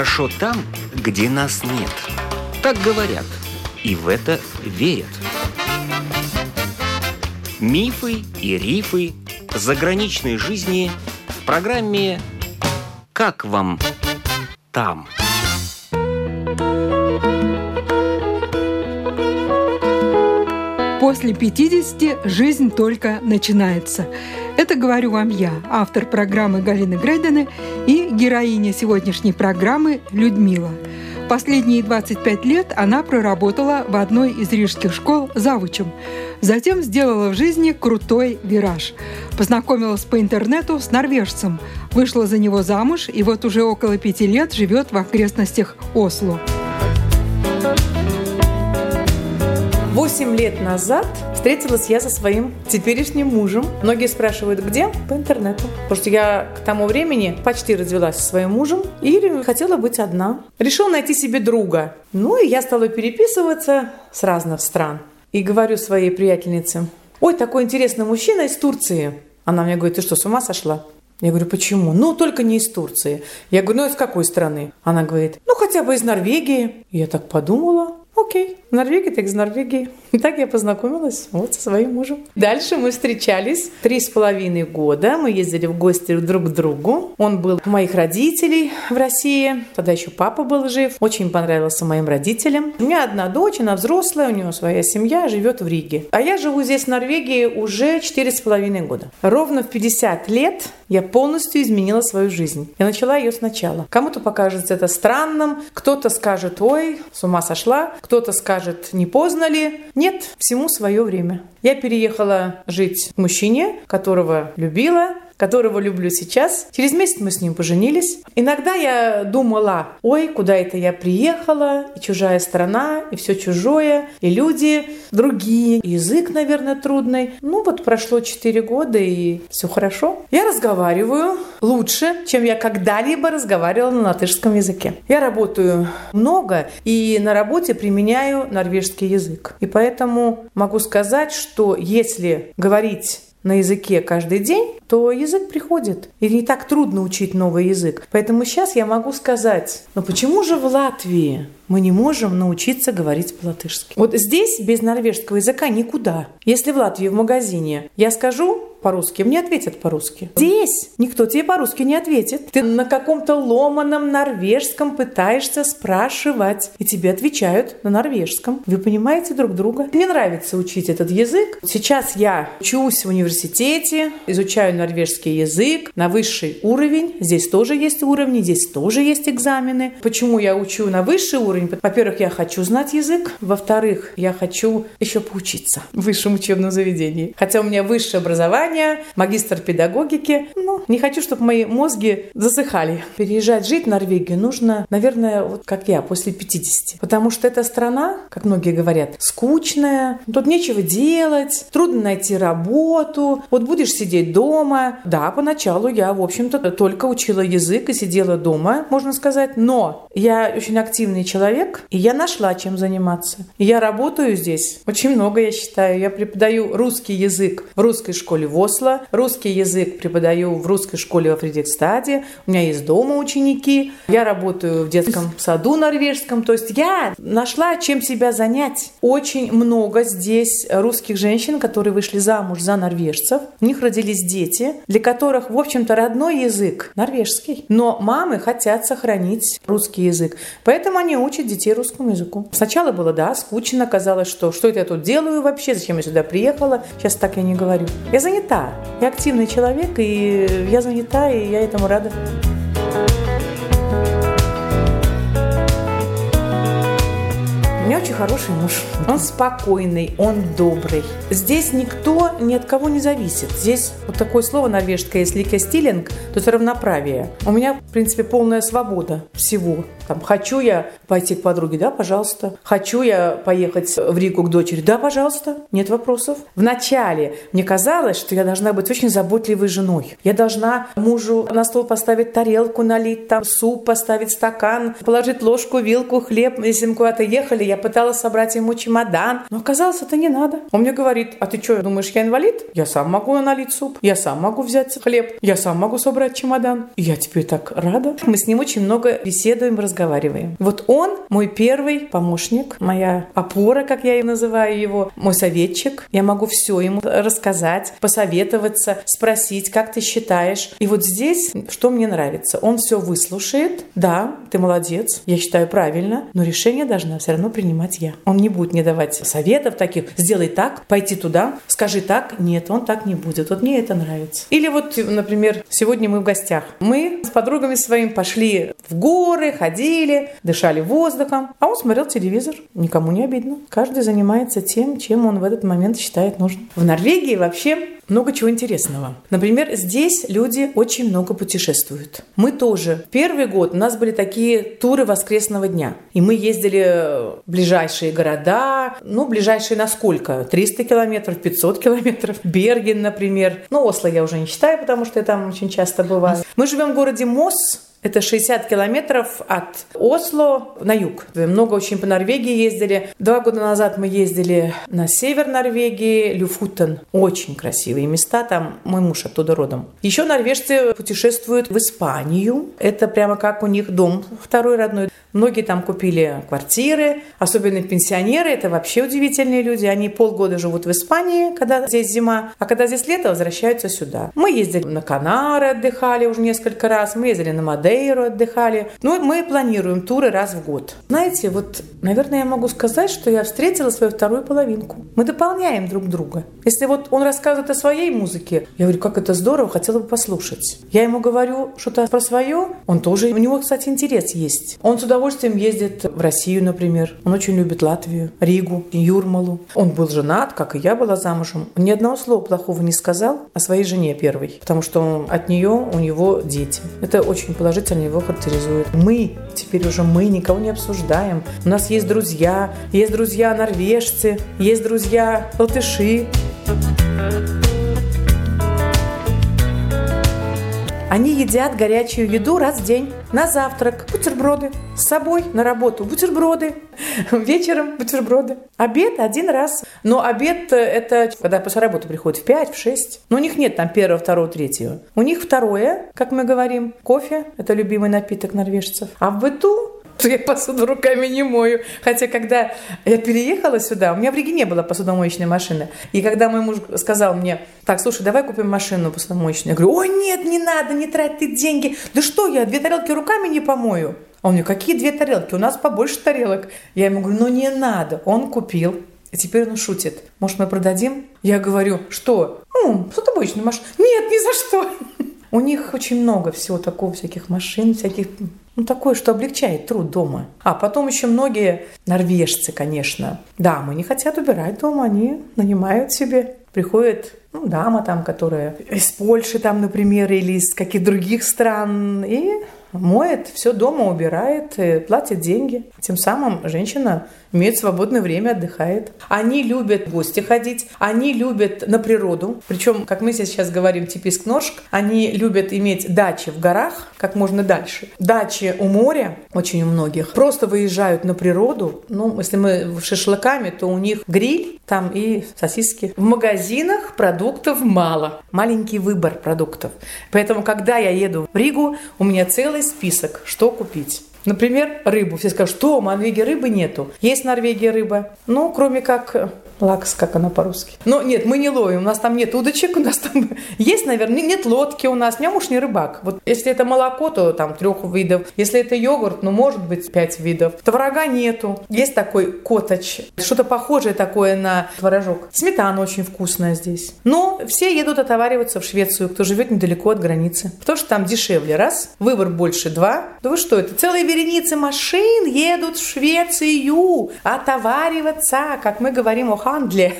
Хорошо там, где нас нет. Так говорят, и в это верят. Мифы и рифы заграничной жизни в программе «Как вам там?». После 50 жизнь только начинается. Это говорю вам я, автор программы Галины Грейдены и героиня сегодняшней программы Людмила. Последние 25 лет она проработала в одной из рижских школ завучем. Затем сделала в жизни крутой вираж. Познакомилась по интернету с норвежцем, вышла за него замуж и вот уже около пяти лет живет в окрестностях Осло. Восемь лет назад встретилась я со своим теперешним мужем. Многие спрашивают, где? По интернету. Потому что я к тому времени почти развелась со своим мужем и хотела быть одна. Решила найти себе друга. Ну и я стала переписываться с разных стран. И говорю своей приятельнице, ой, такой интересный мужчина из Турции. Она мне говорит, ты что, с ума сошла? Я говорю, почему? Ну, только не из Турции. Я говорю, ну, из какой страны? Она говорит, ну, хотя бы из Норвегии. Я так подумала, okei, Norvegijai, teiks Norvegijai. И так я познакомилась вот со своим мужем. Дальше мы встречались три с половиной года. Мы ездили в гости друг к другу. Он был у моих родителей в России. Тогда еще папа был жив. Очень понравился моим родителям. У меня одна дочь, она взрослая, у нее своя семья, живет в Риге. А я живу здесь, в Норвегии, уже четыре с половиной года. Ровно в 50 лет я полностью изменила свою жизнь. Я начала ее сначала. Кому-то покажется это странным, кто-то скажет, ой, с ума сошла, кто-то скажет, не поздно ли. Нет, всему свое время. Я переехала жить к мужчине, которого любила, которого люблю сейчас. Через месяц мы с ним поженились. Иногда я думала, ой, куда это я приехала, и чужая страна, и все чужое, и люди другие, и язык, наверное, трудный. Ну вот прошло 4 года, и все хорошо. Я разговариваю лучше, чем я когда-либо разговаривала на латышском языке. Я работаю много, и на работе применяю норвежский язык. И поэтому могу сказать, что если говорить на языке каждый день, то язык приходит. И не так трудно учить новый язык. Поэтому сейчас я могу сказать, ну почему же в Латвии мы не можем научиться говорить по-латышски? Вот здесь без норвежского языка никуда. Если в Латвии в магазине я скажу по-русски, мне ответят по-русски. Здесь никто тебе по-русски не ответит. Ты на каком-то ломаном норвежском пытаешься спрашивать, и тебе отвечают на норвежском. Вы понимаете друг друга? Мне нравится учить этот язык. Сейчас я учусь в университете, изучаю норвежский язык на высший уровень. Здесь тоже есть уровни, здесь тоже есть экзамены. Почему я учу на высший уровень? Во-первых, я хочу знать язык. Во-вторых, я хочу еще поучиться в высшем учебном заведении. Хотя у меня высшее образование, магистр педагогики. Ну, не хочу, чтобы мои мозги засыхали. Переезжать жить в Норвегию нужно, наверное, вот как я, после 50. Потому что эта страна, как многие говорят, скучная, тут нечего делать, трудно найти работу, вот будешь сидеть дома, да, поначалу я, в общем-то, только учила язык и сидела дома, можно сказать, но я очень активный человек, и я нашла чем заниматься. Я работаю здесь очень много, я считаю. Я преподаю русский язык в русской школе в Осло, русский язык преподаю в русской школе во Фредерикстаде, у меня есть дома ученики, я работаю в детском саду норвежском, то есть я нашла чем себя занять. Очень много здесь русских женщин, которые вышли замуж за норвежцев, у них родились дети, для которых, в общем-то, родной язык норвежский. Но мамы хотят сохранить русский язык. Поэтому они учат детей русскому языку. Сначала было, да, скучно, казалось, что что это я тут делаю вообще, зачем я сюда приехала. Сейчас так я не говорю. Я занята. Я активный человек, и я занята, и я этому рада. Хороший муж. Он спокойный, он добрый. Здесь никто ни от кого не зависит. Здесь вот такое слово норвежское, если стилинг, то это равноправие. У меня, в принципе, полная свобода всего. Там, хочу я пойти к подруге, да, пожалуйста. Хочу я поехать в Ригу к дочери, да, пожалуйста. Нет вопросов. Вначале мне казалось, что я должна быть очень заботливой женой. Я должна мужу на стол поставить тарелку, налить там суп, поставить стакан, положить ложку, вилку, хлеб. Если мы куда-то ехали, я пыталась собрать ему чемодан. Но оказалось, это не надо. Он мне говорит, а ты что, думаешь, я инвалид? Я сам могу налить суп, я сам могу взять хлеб, я сам могу собрать чемодан. И я теперь так рада. Мы с ним очень много беседуем, разговариваем. Вот он мой первый помощник, моя опора, как я и называю его, мой советчик. Я могу все ему рассказать, посоветоваться, спросить, как ты считаешь. И вот здесь, что мне нравится, он все выслушает. Да, ты молодец, я считаю правильно, но решение должна все равно принимать я. Он не будет мне давать советов таких, сделай так, пойти туда, скажи так. Нет, он так не будет. Вот мне это нравится. Или вот, например, сегодня мы в гостях. Мы с подругами своими пошли в горы, ходили, дышали воздухом, а он смотрел телевизор. Никому не обидно. Каждый занимается тем, чем он в этот момент считает нужным. В Норвегии вообще много чего интересного. Например, здесь люди очень много путешествуют. Мы тоже. Первый год у нас были такие туры воскресного дня. И мы ездили в ближайшие города. Ну, ближайшие на сколько? 300 километров, 500 километров. Берген, например. Ну, Осло я уже не считаю, потому что я там очень часто бываю. Мы живем в городе Мосс, это 60 километров от Осло на юг. Много очень по Норвегии ездили. Два года назад мы ездили на север Норвегии, Люфутен. Очень красивые места, там мой муж оттуда родом. Еще норвежцы путешествуют в Испанию. Это прямо как у них дом второй родной. Многие там купили квартиры, особенно пенсионеры, это вообще удивительные люди. Они полгода живут в Испании, когда здесь зима, а когда здесь лето, возвращаются сюда. Мы ездили на Канары, отдыхали уже несколько раз, мы ездили на Мадейру, отдыхали. Ну, мы планируем туры раз в год. Знаете, вот, наверное, я могу сказать, что я встретила свою вторую половинку. Мы дополняем друг друга. Если вот он рассказывает о своей музыке, я говорю, как это здорово, хотела бы послушать. Я ему говорю что-то про свое, он тоже, у него, кстати, интерес есть. Он сюда удовольствием ездит в Россию, например. Он очень любит Латвию, Ригу, Юрмалу. Он был женат, как и я была замужем. Он ни одного слова плохого не сказал о своей жене первой, потому что от нее у него дети. Это очень положительно его характеризует. Мы, теперь уже мы, никого не обсуждаем. У нас есть друзья, есть друзья норвежцы, есть друзья латыши. Они едят горячую еду раз в день. На завтрак бутерброды. С собой на работу бутерброды. Вечером бутерброды. Обед один раз. Но обед э, это когда после работы приходят в 5, в 6. Но у них нет там первого, второго, третьего. У них второе, как мы говорим, кофе. Это любимый напиток норвежцев. А в быту я посуду руками не мою. Хотя, когда я переехала сюда, у меня в Риге не было посудомоечной машины. И когда мой муж сказал мне, так, слушай, давай купим машину посудомоечную. Я говорю, ой, нет, не надо, не трать ты деньги. Да что я, две тарелки руками не помою. А он мне, какие две тарелки? У нас побольше тарелок. Я ему говорю, ну не надо. Он купил. И теперь он шутит. Может, мы продадим? Я говорю, что? Ну, посудомоечную машину. Нет, ни за что. У них очень много всего такого, всяких машин, всяких ну, такое, что облегчает труд дома. А потом еще многие норвежцы, конечно, дамы не хотят убирать дома, они нанимают себе. Приходит ну, дама там, которая из Польши там, например, или из каких других стран, и моет, все дома убирает, платит деньги. Тем самым женщина имеет свободное время, отдыхает. Они любят в гости ходить, они любят на природу. Причем, как мы сейчас говорим, типиск ножк, они любят иметь дачи в горах как можно дальше. Дачи у моря, очень у многих, просто выезжают на природу. Ну, если мы шашлыками, то у них гриль, там и сосиски. В магазинах продуктов мало. Маленький выбор продуктов. Поэтому, когда я еду в Ригу, у меня целый список, что купить. Например, рыбу. Все скажут, что в Норвегии рыбы нету. Есть в Норвегии рыба. Ну, кроме как Лакс, как она по-русски. Но нет, мы не ловим, у нас там нет удочек, у нас там есть, наверное, нет лодки у нас. Меня муж не рыбак. Вот если это молоко, то там трех видов. Если это йогурт, ну, может быть, пять видов. Творога нету. Есть такой коточ, что-то похожее такое на творожок. Сметана очень вкусная здесь. Но все едут отовариваться в Швецию, кто живет недалеко от границы. Потому что там дешевле, раз. Выбор больше, два. Да вы что, это целые вереницы машин едут в Швецию отовариваться, как мы говорим о Хандле.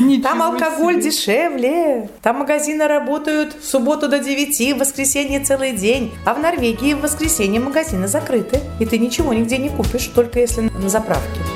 Ничего Там алкоголь себе. дешевле. Там магазины работают в субботу до 9, в воскресенье целый день. А в Норвегии в воскресенье магазины закрыты. И ты ничего нигде не купишь, только если на заправке.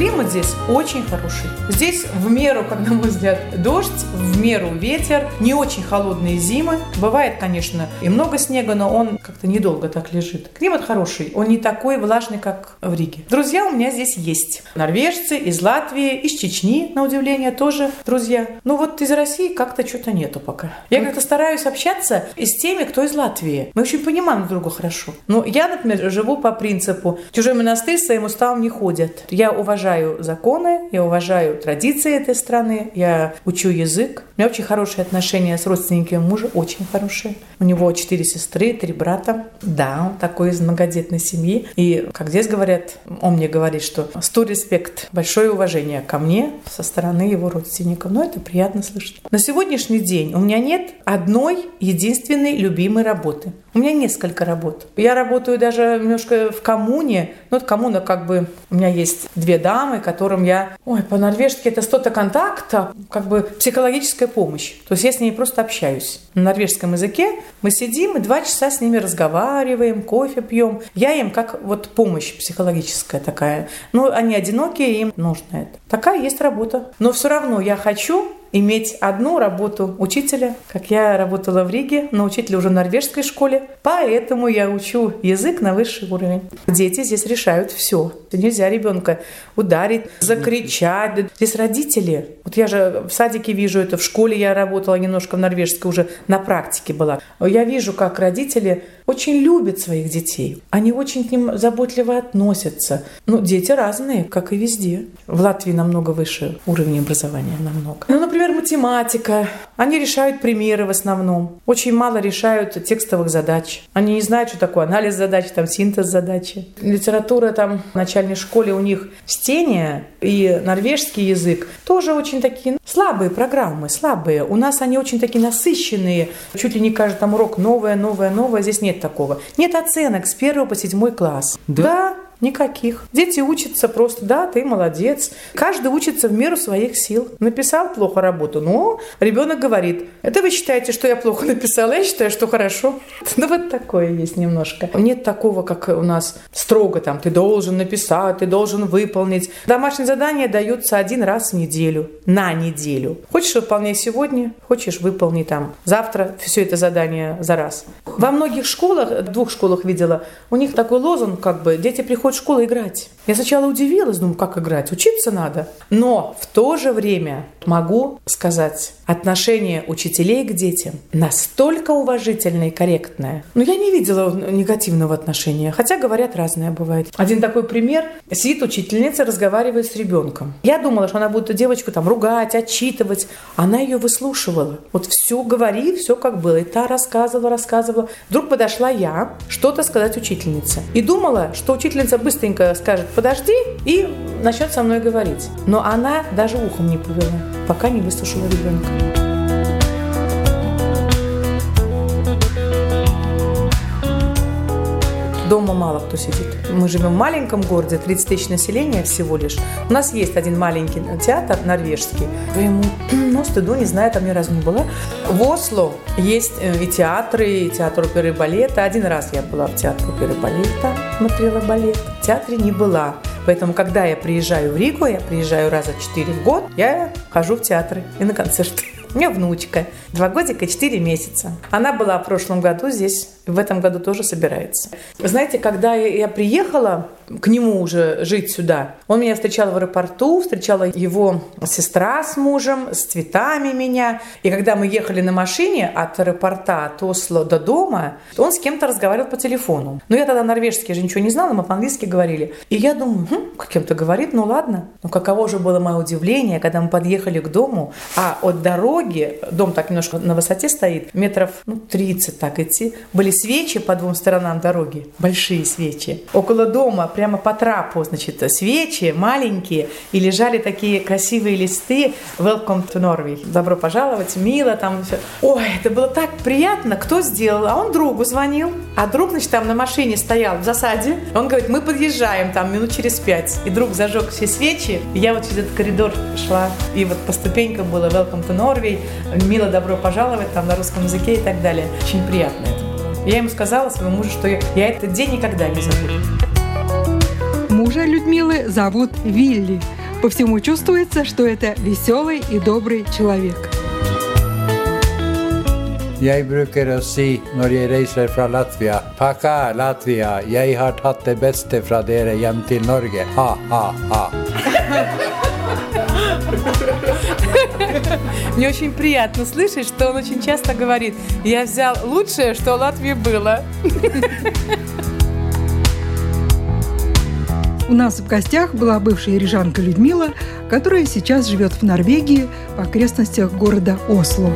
Климат здесь очень хороший. Здесь в меру, как на мой взгляд, дождь, в меру ветер, не очень холодные зимы. Бывает, конечно, и много снега, но он как-то недолго так лежит. Климат хороший, он не такой влажный, как в Риге. Друзья у меня здесь есть. Норвежцы из Латвии, из Чечни, на удивление, тоже друзья. Ну вот из России как-то что-то нету пока. Я как-то стараюсь общаться и с теми, кто из Латвии. Мы очень понимаем друг друга хорошо. Но я, например, живу по принципу «чужой монастырь своим уставом не ходят». Я уважаю законы, я уважаю традиции этой страны, я учу язык. У меня очень хорошие отношения с родственниками мужа, очень хорошие. У него четыре сестры, три брата. Да, он такой из многодетной семьи. И, как здесь говорят, он мне говорит, что сто респект, большое уважение ко мне со стороны его родственников. Но это приятно слышать. На сегодняшний день у меня нет одной единственной любимой работы. У меня несколько работ. Я работаю даже немножко в коммуне. Ну, вот коммуна как бы... У меня есть две дамы, которым я... Ой, по-норвежски это что-то контакта, как бы психологическая помощь. То есть я с ними просто общаюсь. На норвежском языке мы сидим и два часа с ними разговариваем, кофе пьем. Я им как вот помощь психологическая такая. Ну, они одинокие, им нужно это. Такая есть работа. Но все равно я хочу иметь одну работу учителя, как я работала в Риге, но учителя уже в норвежской школе, поэтому я учу язык на высший уровень. Дети здесь решают все. Нельзя ребенка ударить, закричать. Здесь родители. Вот я же в садике вижу это, в школе я работала немножко в норвежской, уже на практике была. Я вижу, как родители очень любят своих детей. Они очень к ним заботливо относятся. Ну, дети разные, как и везде. В Латвии намного выше уровень образования, намного. Ну, например, математика. Они решают примеры в основном. Очень мало решают текстовых задач. Они не знают, что такое анализ задач, там синтез задачи. Литература там в начальной школе у них чтение и норвежский язык тоже очень такие слабые программы, слабые. У нас они очень такие насыщенные. Чуть ли не каждый там урок новое, новое, новое. Здесь нет такого. Нет оценок с первого по седьмой класс. Да? да Никаких. Дети учатся просто, да, ты молодец. Каждый учится в меру своих сил. Написал плохо работу, но ребенок говорит, это вы считаете, что я плохо написала, я считаю, что хорошо. Ну вот такое есть немножко. Нет такого, как у нас строго там, ты должен написать, ты должен выполнить. Домашние задания даются один раз в неделю, на неделю. Хочешь выполняй сегодня, хочешь выполни там завтра все это задание за раз. Во многих школах, в двух школах видела, у них такой лозунг, как бы, дети приходят в школу играть. Я сначала удивилась, думаю, как играть? Учиться надо. Но в то же время могу сказать, отношение учителей к детям настолько уважительное и корректное. Но я не видела негативного отношения, хотя говорят разное бывает. Один такой пример. Сидит учительница, разговаривает с ребенком. Я думала, что она будет эту девочку там ругать, отчитывать. Она ее выслушивала. Вот все говори, все как было. И та рассказывала, рассказывала. Вдруг подошла я что-то сказать учительнице. И думала, что учительница быстренько скажет «подожди» и начнет со мной говорить. Но она даже ухом не повела, пока не выслушала ребенка. Дома мало кто сидит. Мы живем в маленьком городе, 30 тысяч населения всего лишь. У нас есть один маленький театр норвежский. Ему, ну, стыду, не знаю, там ни разу не была. В Осло есть и театры, и театр оперы и балета. Один раз я была в театре оперы и балета, смотрела балет. В театре не была. Поэтому, когда я приезжаю в Ригу, я приезжаю раза четыре в год, я хожу в театры и на концерты. У меня внучка, два годика и четыре месяца. Она была в прошлом году здесь, в этом году тоже собирается. Знаете, когда я приехала к нему уже жить сюда, он меня встречал в аэропорту, встречала его сестра с мужем, с цветами меня. И когда мы ехали на машине от аэропорта, от Осло до дома, он с кем-то разговаривал по телефону. Но я тогда норвежский же ничего не знала, мы по-английски говорили. И я думаю, хм, как кем-то говорит, ну ладно. Но каково же было мое удивление, когда мы подъехали к дому, а от дороги дороги, дом так немножко на высоте стоит, метров ну, 30 так идти, были свечи по двум сторонам дороги, большие свечи. Около дома, прямо по трапу, значит, свечи маленькие, и лежали такие красивые листы «Welcome to Norway». Добро пожаловать, мило там все. Ой, это было так приятно. Кто сделал? А он другу звонил. А друг, значит, там на машине стоял в засаде. Он говорит, мы подъезжаем там минут через пять. И друг зажег все свечи. Я вот через этот коридор шла. И вот по ступенькам было «Welcome to Norway», «Мило, добро пожаловать» там на русском языке и так далее. Очень приятно это. Я ему сказала своему мужу, что я, я этот день никогда не забуду. Мужа Людмилы зовут Вилли. По всему чувствуется, что это веселый и добрый человек. Jeg bruker å si når jeg reiser fra Latvia Paka, Latvia, jeg har tatt det beste fra dere hjem til Norge. Ha, ha, ha. Мне очень приятно слышать, что он очень часто говорит, я взял лучшее, что в Латвии было. У нас в гостях была бывшая рижанка Людмила, которая сейчас живет в Норвегии в окрестностях города Осло.